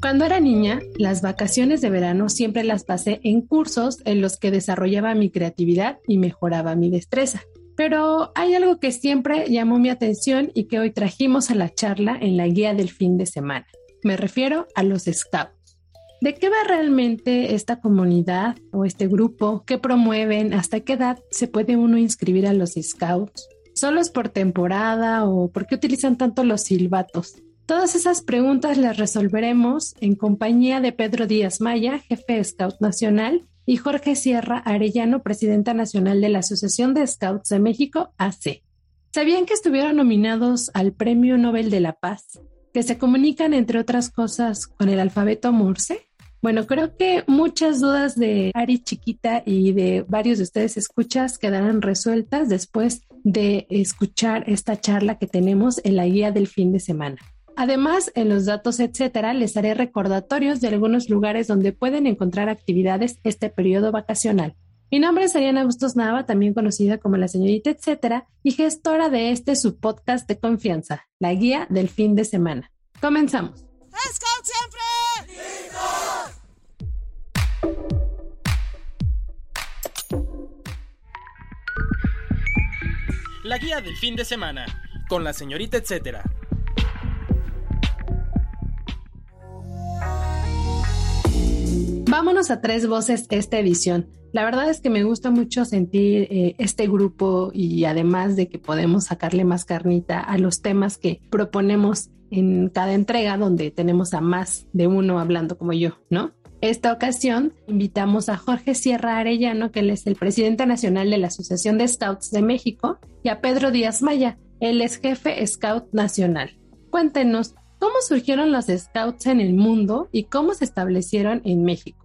Cuando era niña, las vacaciones de verano siempre las pasé en cursos en los que desarrollaba mi creatividad y mejoraba mi destreza. Pero hay algo que siempre llamó mi atención y que hoy trajimos a la charla en la guía del fin de semana. Me refiero a los scouts. ¿De qué va realmente esta comunidad o este grupo? ¿Qué promueven? ¿Hasta qué edad se puede uno inscribir a los scouts? ¿Solo es por temporada o por qué utilizan tanto los silbatos? Todas esas preguntas las resolveremos en compañía de Pedro Díaz Maya, jefe Scout Nacional, y Jorge Sierra Arellano, presidenta nacional de la Asociación de Scouts de México, AC. ¿Sabían que estuvieron nominados al Premio Nobel de la Paz, que se comunican, entre otras cosas, con el alfabeto Morse? Bueno, creo que muchas dudas de Ari Chiquita y de varios de ustedes escuchas quedarán resueltas después de escuchar esta charla que tenemos en la guía del fin de semana. Además, en los datos, etcétera, les haré recordatorios de algunos lugares donde pueden encontrar actividades este periodo vacacional. Mi nombre es Ariana Bustos Nava, también conocida como la señorita etcétera, y gestora de este su podcast de confianza, la guía del fin de semana. Comenzamos. ¡Scout siempre! La guía del fin de semana, con la señorita etcétera. Vámonos a tres voces esta edición. La verdad es que me gusta mucho sentir eh, este grupo y además de que podemos sacarle más carnita a los temas que proponemos en cada entrega donde tenemos a más de uno hablando como yo, ¿no? Esta ocasión invitamos a Jorge Sierra Arellano, que es el presidente nacional de la Asociación de Scouts de México, y a Pedro Díaz Maya, él es jefe Scout Nacional. Cuéntenos, ¿cómo surgieron los Scouts en el mundo y cómo se establecieron en México?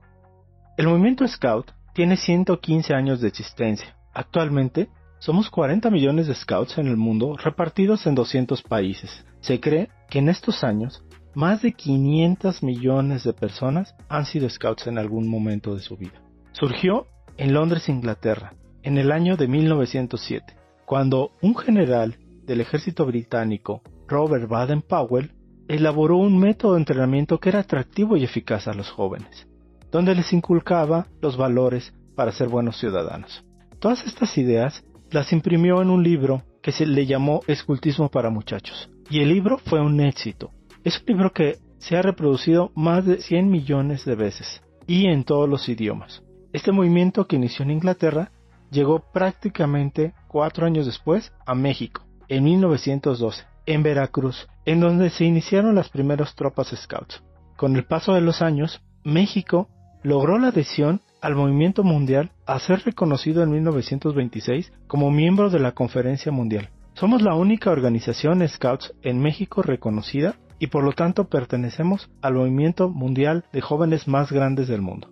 El movimiento Scout tiene 115 años de existencia. Actualmente, somos 40 millones de Scouts en el mundo repartidos en 200 países. Se cree que en estos años, más de 500 millones de personas han sido Scouts en algún momento de su vida. Surgió en Londres, Inglaterra, en el año de 1907, cuando un general del ejército británico, Robert Baden-Powell, elaboró un método de entrenamiento que era atractivo y eficaz a los jóvenes donde les inculcaba los valores para ser buenos ciudadanos. Todas estas ideas las imprimió en un libro que se le llamó Escultismo para Muchachos, y el libro fue un éxito. Es un libro que se ha reproducido más de 100 millones de veces, y en todos los idiomas. Este movimiento que inició en Inglaterra llegó prácticamente cuatro años después a México, en 1912, en Veracruz, en donde se iniciaron las primeras tropas scouts. Con el paso de los años, México logró la adhesión al movimiento mundial a ser reconocido en 1926 como miembro de la Conferencia Mundial. Somos la única organización Scouts en México reconocida y por lo tanto pertenecemos al movimiento mundial de jóvenes más grandes del mundo.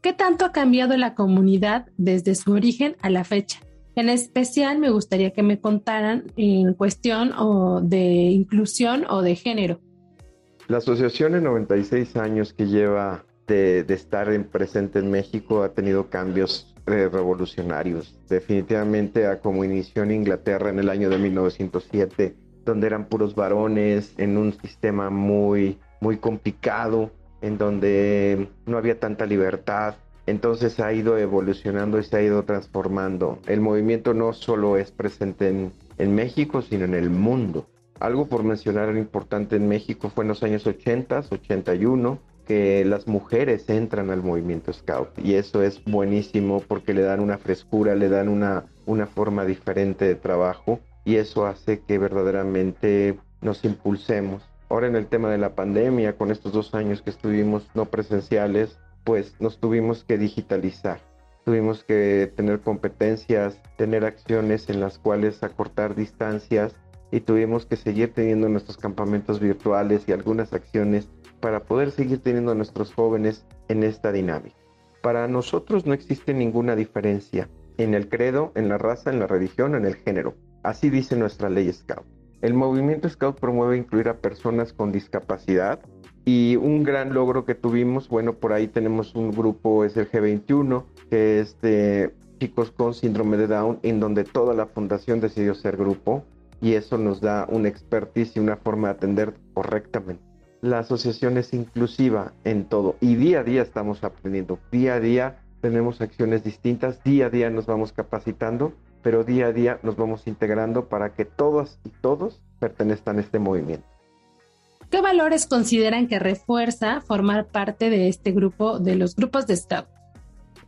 ¿Qué tanto ha cambiado la comunidad desde su origen a la fecha? En especial me gustaría que me contaran en cuestión o de inclusión o de género. La asociación en 96 años que lleva de, estar en, presente en México ha tenido cambios eh, revolucionarios. Definitivamente a como inició en Inglaterra en el año de 1907, donde eran puros varones, en un sistema muy, muy complicado, en donde no había tanta libertad. Entonces ha ido evolucionando y se ha ido transformando. El movimiento no solo es presente en, México, sino en el mundo. Algo por mencionar importante en México fue en los años 80, 81, que las mujeres entran al movimiento scout y eso es buenísimo porque le dan una frescura, le dan una, una forma diferente de trabajo y eso hace que verdaderamente nos impulsemos. Ahora en el tema de la pandemia, con estos dos años que estuvimos no presenciales, pues nos tuvimos que digitalizar. Tuvimos que tener competencias, tener acciones en las cuales acortar distancias y tuvimos que seguir teniendo nuestros campamentos virtuales y algunas acciones para poder seguir teniendo a nuestros jóvenes en esta dinámica. Para nosotros no existe ninguna diferencia en el credo, en la raza, en la religión, en el género. Así dice nuestra ley Scout. El movimiento Scout promueve incluir a personas con discapacidad y un gran logro que tuvimos, bueno, por ahí tenemos un grupo, es el G21, que es de chicos con síndrome de Down, en donde toda la fundación decidió ser grupo y eso nos da una expertise y una forma de atender correctamente. La asociación es inclusiva en todo y día a día estamos aprendiendo, día a día tenemos acciones distintas, día a día nos vamos capacitando, pero día a día nos vamos integrando para que todas y todos pertenezcan a este movimiento. ¿Qué valores consideran que refuerza formar parte de este grupo, de los grupos de Scout?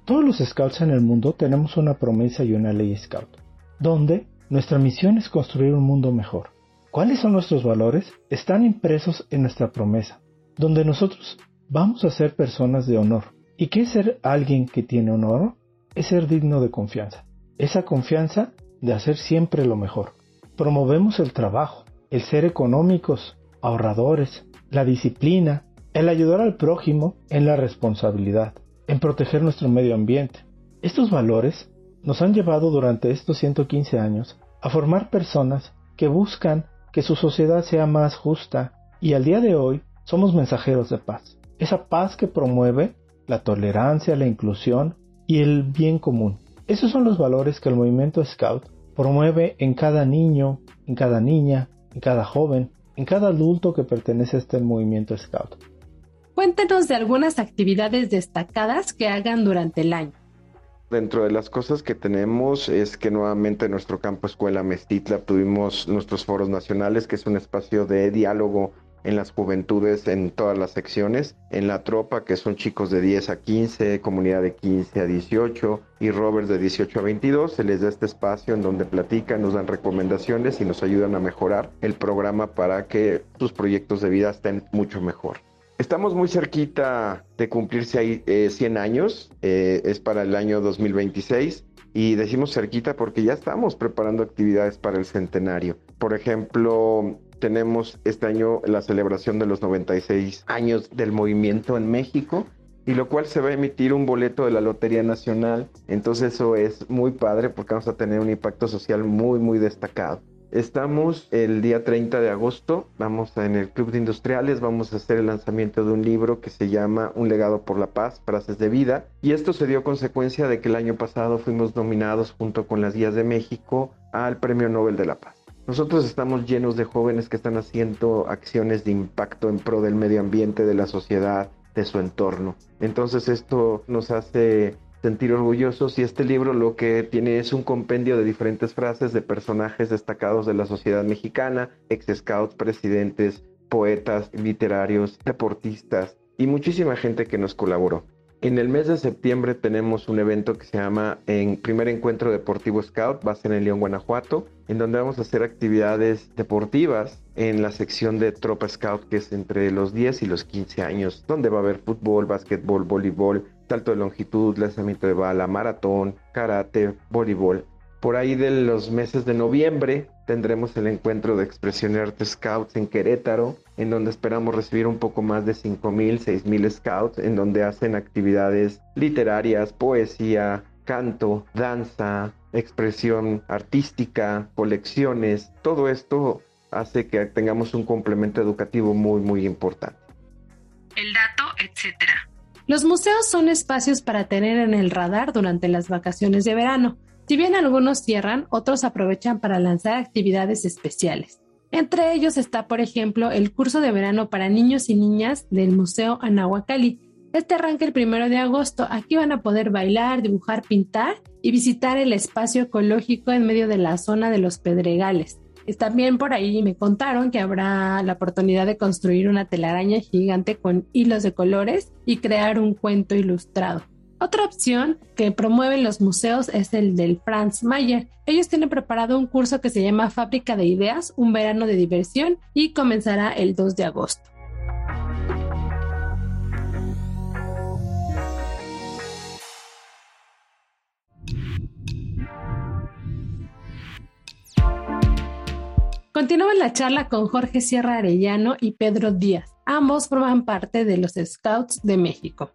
Todos los Scouts en el mundo tenemos una promesa y una ley Scout, donde nuestra misión es construir un mundo mejor. ¿Cuáles son nuestros valores? Están impresos en nuestra promesa, donde nosotros vamos a ser personas de honor. ¿Y qué es ser alguien que tiene honor? Es ser digno de confianza. Esa confianza de hacer siempre lo mejor. Promovemos el trabajo, el ser económicos, ahorradores, la disciplina, el ayudar al prójimo en la responsabilidad, en proteger nuestro medio ambiente. Estos valores nos han llevado durante estos 115 años a formar personas que buscan que su sociedad sea más justa y al día de hoy somos mensajeros de paz. Esa paz que promueve la tolerancia, la inclusión y el bien común. Esos son los valores que el movimiento Scout promueve en cada niño, en cada niña, en cada joven, en cada adulto que pertenece a este movimiento Scout. Cuéntenos de algunas actividades destacadas que hagan durante el año. Dentro de las cosas que tenemos es que nuevamente en nuestro campo escuela Mestitla tuvimos nuestros foros nacionales, que es un espacio de diálogo en las juventudes en todas las secciones, en la tropa que son chicos de 10 a 15, comunidad de 15 a 18 y rovers de 18 a 22, se les da este espacio en donde platican, nos dan recomendaciones y nos ayudan a mejorar el programa para que sus proyectos de vida estén mucho mejor. Estamos muy cerquita de cumplirse 100 eh, años, eh, es para el año 2026 y decimos cerquita porque ya estamos preparando actividades para el centenario. Por ejemplo, tenemos este año la celebración de los 96 años del movimiento en México y lo cual se va a emitir un boleto de la Lotería Nacional. Entonces eso es muy padre porque vamos a tener un impacto social muy muy destacado. Estamos el día 30 de agosto, vamos en el Club de Industriales, vamos a hacer el lanzamiento de un libro que se llama Un legado por la paz, frases de vida, y esto se dio consecuencia de que el año pasado fuimos nominados junto con las guías de México al Premio Nobel de la Paz. Nosotros estamos llenos de jóvenes que están haciendo acciones de impacto en pro del medio ambiente, de la sociedad, de su entorno. Entonces esto nos hace sentir orgullosos y este libro lo que tiene es un compendio de diferentes frases de personajes destacados de la sociedad mexicana, ex scouts, presidentes, poetas, literarios, deportistas y muchísima gente que nos colaboró. En el mes de septiembre tenemos un evento que se llama en Primer Encuentro Deportivo Scout, va a ser en León, Guanajuato, en donde vamos a hacer actividades deportivas en la sección de Tropa Scout, que es entre los 10 y los 15 años, donde va a haber fútbol, básquetbol, voleibol, salto de longitud, lanzamiento de bala, maratón, karate, voleibol. Por ahí de los meses de noviembre tendremos el encuentro de Expresión y Arte Scouts en Querétaro, en donde esperamos recibir un poco más de 5.000, 6.000 scouts, en donde hacen actividades literarias, poesía, canto, danza, expresión artística, colecciones. Todo esto hace que tengamos un complemento educativo muy, muy importante. El dato, etcétera. Los museos son espacios para tener en el radar durante las vacaciones de verano. Si bien algunos cierran, otros aprovechan para lanzar actividades especiales. Entre ellos está, por ejemplo, el curso de verano para niños y niñas del Museo Anahuacalli. Este arranca el primero de agosto. Aquí van a poder bailar, dibujar, pintar y visitar el espacio ecológico en medio de la zona de los Pedregales. También por ahí me contaron que habrá la oportunidad de construir una telaraña gigante con hilos de colores y crear un cuento ilustrado. Otra opción que promueven los museos es el del Franz Mayer. Ellos tienen preparado un curso que se llama Fábrica de Ideas, un verano de diversión y comenzará el 2 de agosto. Continúa la charla con Jorge Sierra Arellano y Pedro Díaz. Ambos forman parte de los Scouts de México.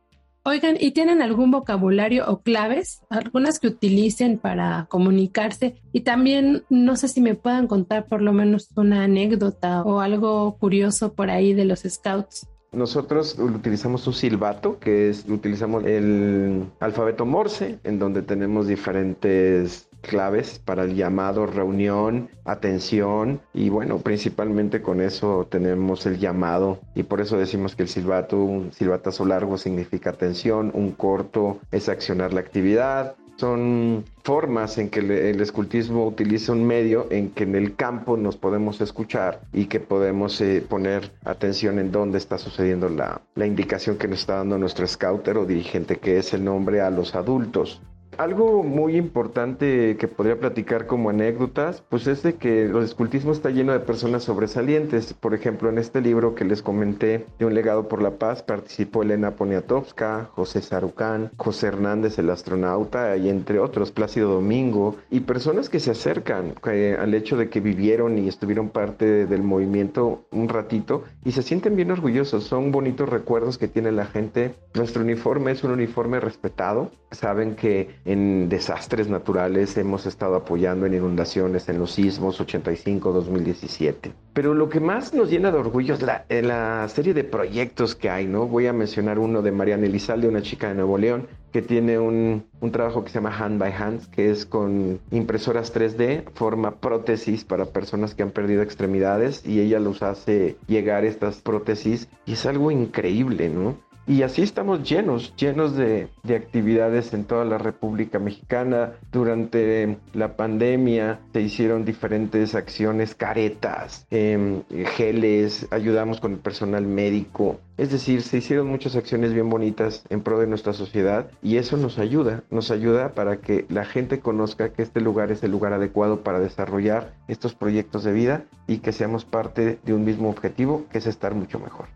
Oigan, ¿y tienen algún vocabulario o claves? Algunas que utilicen para comunicarse. Y también no sé si me puedan contar por lo menos una anécdota o algo curioso por ahí de los scouts. Nosotros utilizamos un silbato, que es, utilizamos el alfabeto Morse, en donde tenemos diferentes claves para el llamado, reunión, atención y bueno, principalmente con eso tenemos el llamado y por eso decimos que el silbato, un silbatazo largo significa atención, un corto es accionar la actividad, son formas en que el escultismo utiliza un medio en que en el campo nos podemos escuchar y que podemos eh, poner atención en dónde está sucediendo la, la indicación que nos está dando nuestro scouter o dirigente, que es el nombre a los adultos. Algo muy importante que podría platicar como anécdotas, pues es de que el escultismo está lleno de personas sobresalientes. Por ejemplo, en este libro que les comenté de Un legado por la paz participó Elena Poniatowska, José Sarucán, José Hernández el astronauta y entre otros, Plácido Domingo, y personas que se acercan eh, al hecho de que vivieron y estuvieron parte del movimiento un ratito y se sienten bien orgullosos. Son bonitos recuerdos que tiene la gente. Nuestro uniforme es un uniforme respetado. Saben que en desastres naturales, hemos estado apoyando en inundaciones, en los sismos 85-2017. Pero lo que más nos llena de orgullo es la, eh, la, serie de proyectos que hay, ¿no? Voy a mencionar uno de Mariana Elizalde, una chica de Nuevo León, que tiene un, un, trabajo que se llama Hand by Hands, que es con impresoras 3D, forma prótesis para personas que han perdido extremidades y ella los hace llegar estas prótesis y es algo increíble, ¿no? Y así estamos llenos, llenos de, actividades en toda la República Mexicana. Durante la pandemia se hicieron diferentes acciones, caretas, em, geles, ayudamos con el personal médico. Es decir, se hicieron muchas acciones bien bonitas en pro de nuestra sociedad y eso nos ayuda, nos ayuda para que la gente conozca que este lugar es el lugar adecuado para desarrollar estos proyectos de vida y que seamos parte de un mismo objetivo, que es estar mucho mejor.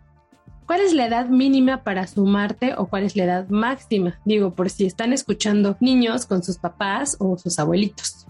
¿Cuál es la edad mínima para sumarte o cuál es la edad máxima? Digo, por si están escuchando niños con sus papás o sus abuelitos.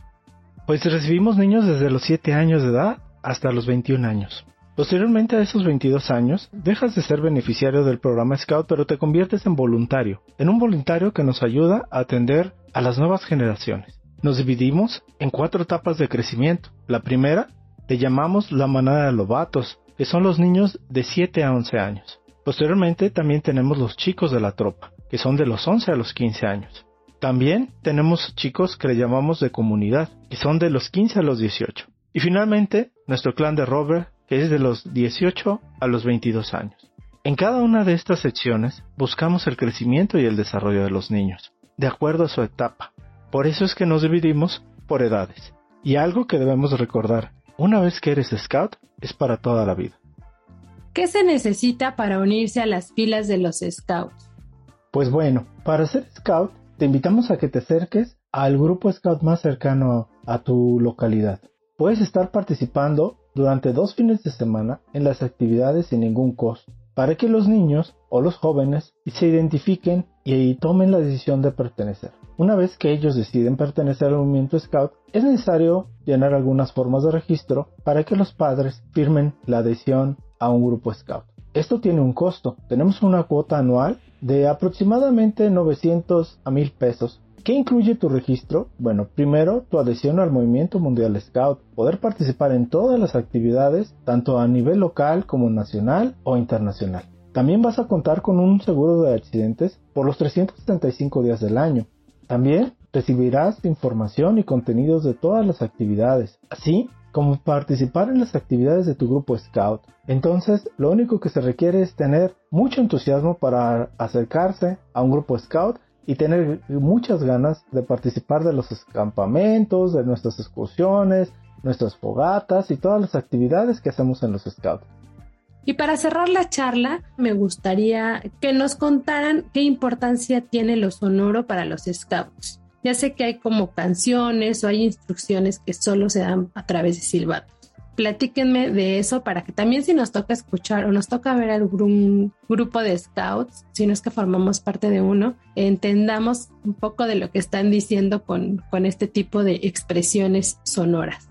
Pues recibimos niños desde los 7 años de edad hasta los 21 años. Posteriormente a esos 22 años, dejas de ser beneficiario del programa Scout, pero te conviertes en voluntario, en un voluntario que nos ayuda a atender a las nuevas generaciones. Nos dividimos en cuatro etapas de crecimiento. La primera, le llamamos la manada de lobatos, que son los niños de 7 a 11 años. Posteriormente también tenemos los chicos de la tropa, que son de los 11 a los 15 años. También tenemos chicos que le llamamos de comunidad, que son de los 15 a los 18. Y finalmente, nuestro clan de Robert, que es de los 18 a los 22 años. En cada una de estas secciones buscamos el crecimiento y el desarrollo de los niños, de acuerdo a su etapa. Por eso es que nos dividimos por edades. Y algo que debemos recordar, una vez que eres scout, es para toda la vida. ¿Qué se necesita para unirse a las filas de los Scouts? Pues bueno, para ser Scout, te invitamos a que te acerques al grupo Scout más cercano a tu localidad. Puedes estar participando durante dos fines de semana en las actividades sin ningún costo, para que los niños o los jóvenes se identifiquen y tomen la decisión de pertenecer. Una vez que ellos deciden pertenecer al movimiento Scout, es necesario llenar algunas formas de registro para que los padres firmen la adhesión a un grupo Scout. Esto tiene un costo. Tenemos una cuota anual de aproximadamente 900 a 1000 pesos. ¿Qué incluye tu registro? Bueno, primero tu adhesión al movimiento mundial Scout, poder participar en todas las actividades, tanto a nivel local como nacional o internacional. También vas a contar con un seguro de accidentes por los 375 días del año. También recibirás información y contenidos de todas las actividades, así como participar en las actividades de tu grupo Scout. Entonces, lo único que se requiere es tener mucho entusiasmo para acercarse a un grupo Scout y tener muchas ganas de participar de los campamentos, de nuestras excursiones, nuestras fogatas y todas las actividades que hacemos en los Scouts. Y para cerrar la charla, me gustaría que nos contaran qué importancia tiene lo sonoro para los scouts. Ya sé que hay como canciones o hay instrucciones que solo se dan a través de silbatos. Platíquenme de eso para que también si nos toca escuchar o nos toca ver algún grupo de scouts, si no es que formamos parte de uno, entendamos un poco de lo que están diciendo con, con este tipo de expresiones sonoras.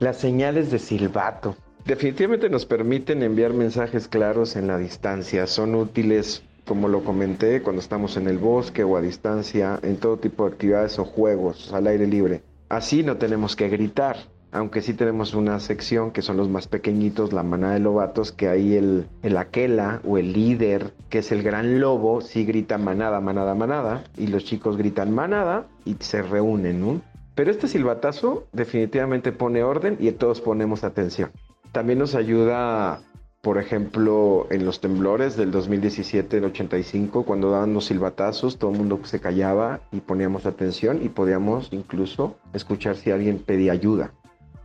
Las señales de silbato. Definitivamente nos permiten enviar mensajes claros en la distancia. Son útiles como lo comenté, cuando estamos en el bosque o a distancia, en todo tipo de actividades o juegos al aire libre. Así no tenemos que gritar, aunque sí tenemos una sección que son los más pequeñitos, la manada de lobatos, que ahí el, el aquela o el líder, que es el gran lobo, sí grita manada, manada, manada, y los chicos gritan manada y se reúnen, ¿no? Pero este silbatazo definitivamente pone orden y todos ponemos atención. También nos ayuda por ejemplo, en los temblores del 2017, el 85, cuando daban los silbatazos, todo el mundo se callaba y poníamos atención y podíamos incluso escuchar si alguien pedía ayuda.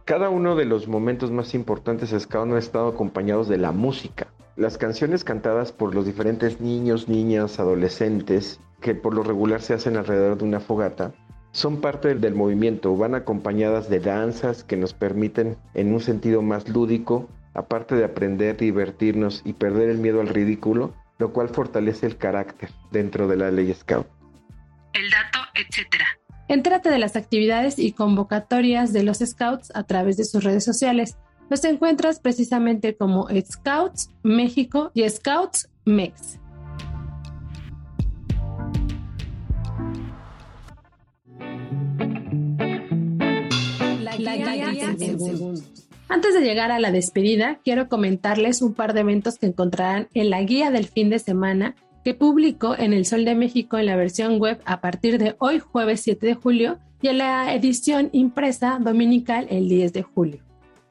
Cada uno de los momentos más importantes de Scout han estado acompañados de la música. Las canciones cantadas por los diferentes niños, niñas, adolescentes, que por lo regular se hacen alrededor de una fogata, son parte del movimiento, van acompañadas de danzas que nos permiten, en un sentido más lúdico, aparte de aprender, divertirnos y perder el miedo al ridículo, lo cual fortalece el carácter dentro de la ley Scout. El dato, etcétera. Entrate de las actividades y convocatorias de los Scouts a través de sus redes sociales. Los encuentras precisamente como Scouts México y Scouts Mex. La, guía, antes de llegar a la despedida, quiero comentarles un par de eventos que encontrarán en la guía del fin de semana que publico en El Sol de México en la versión web a partir de hoy jueves 7 de julio y en la edición impresa dominical el 10 de julio.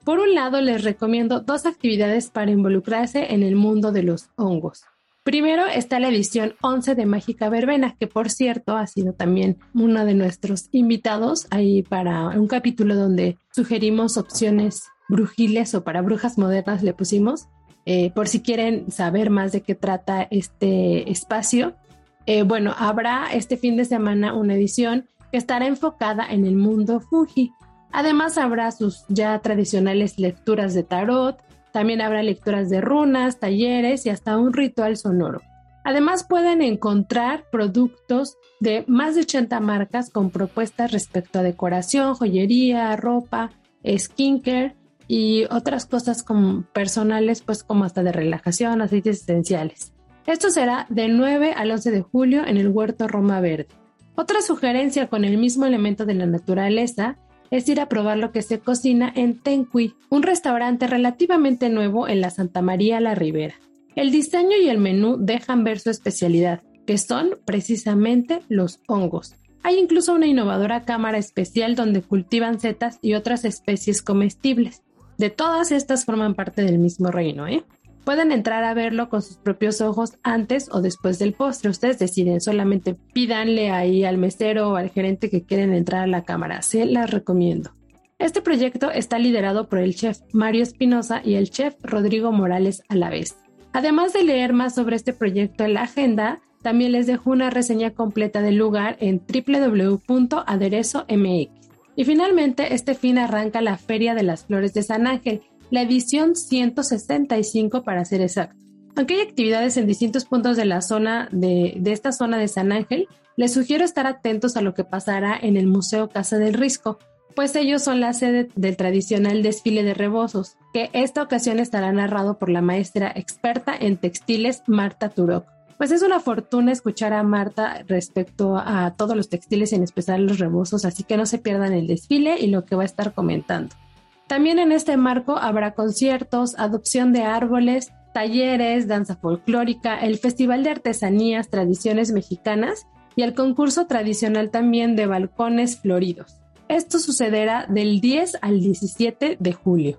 Por un lado, les recomiendo dos actividades para involucrarse en el mundo de los hongos. Primero está la edición 11 de Mágica Verbena, que por cierto ha sido también uno de nuestros invitados ahí para un capítulo donde sugerimos opciones brujiles o para brujas modernas le pusimos, eh, por si quieren saber más de qué trata este espacio. Eh, bueno, habrá este fin de semana una edición que estará enfocada en el mundo Fuji. Además habrá sus ya tradicionales lecturas de tarot, también habrá lecturas de runas, talleres y hasta un ritual sonoro. Además pueden encontrar productos de más de 80 marcas con propuestas respecto a decoración, joyería, ropa, skincare y otras cosas como personales, pues como hasta de relajación, aceites esenciales. Esto será del 9 al 11 de julio en el Huerto Roma Verde. Otra sugerencia con el mismo elemento de la naturaleza es ir a probar lo que se cocina en Tencui, un restaurante relativamente nuevo en la Santa María la Ribera. El diseño y el menú dejan ver su especialidad, que son precisamente los hongos. Hay incluso una innovadora cámara especial donde cultivan setas y otras especies comestibles. De todas estas forman parte del mismo reino, ¿eh? Pueden entrar a verlo con sus propios ojos antes o después del postre. Ustedes deciden, solamente pídanle ahí al mesero o al gerente que quieren entrar a la cámara. Se las recomiendo. Este proyecto está liderado por el chef Mario Espinosa y el chef Rodrigo Morales a la vez. Además de leer más sobre este proyecto en la agenda, también les dejo una reseña completa del lugar en www.aderezomx. Y finalmente, este fin arranca la Feria de las Flores de San Ángel, la edición 165 para ser exacto. Aunque hay actividades en distintos puntos de la zona de, de, esta zona de San Ángel, les sugiero estar atentos a lo que pasará en el Museo Casa del Risco, pues ellos son la sede del tradicional desfile de rebozos, que esta ocasión estará narrado por la maestra experta en textiles Marta Turok. Pues es una fortuna escuchar a Marta respecto a todos los textiles, en especial los rebozos, así que no se pierdan el desfile y lo que va a estar comentando. También en este marco habrá conciertos, adopción de árboles, talleres, danza folclórica, el Festival de Artesanías, Tradiciones Mexicanas y el concurso tradicional también de balcones floridos. Esto sucederá del 10 al 17 de julio.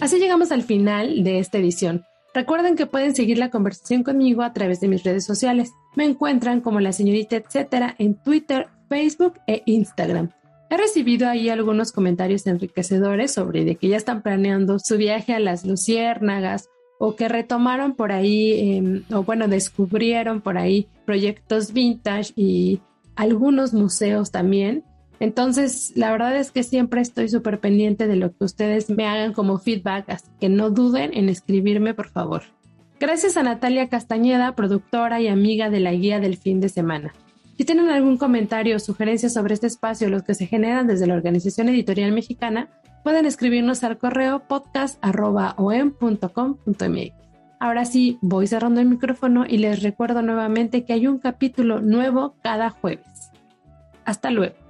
Así llegamos al final de esta edición. Recuerden que pueden seguir la conversación conmigo a través de mis redes sociales. Me encuentran como la señorita etcétera en Twitter, Facebook e Instagram. He recibido ahí algunos comentarios enriquecedores sobre de que ya están planeando su viaje a las Luciérnagas o que retomaron por ahí, em, o bueno, descubrieron por ahí proyectos vintage y algunos museos también. Entonces, la verdad es que siempre estoy súper pendiente de lo que ustedes me hagan como feedback, así que no duden en escribirme, por favor. Gracias a Natalia Castañeda, productora y amiga de la guía del fin de semana. Si tienen algún comentario o sugerencia sobre este espacio, los que se generan desde la Organización Editorial Mexicana, pueden escribirnos al correo podcast.om.com.mx. Ahora sí, voy cerrando el micrófono y les recuerdo nuevamente que hay un capítulo nuevo cada jueves. Hasta luego.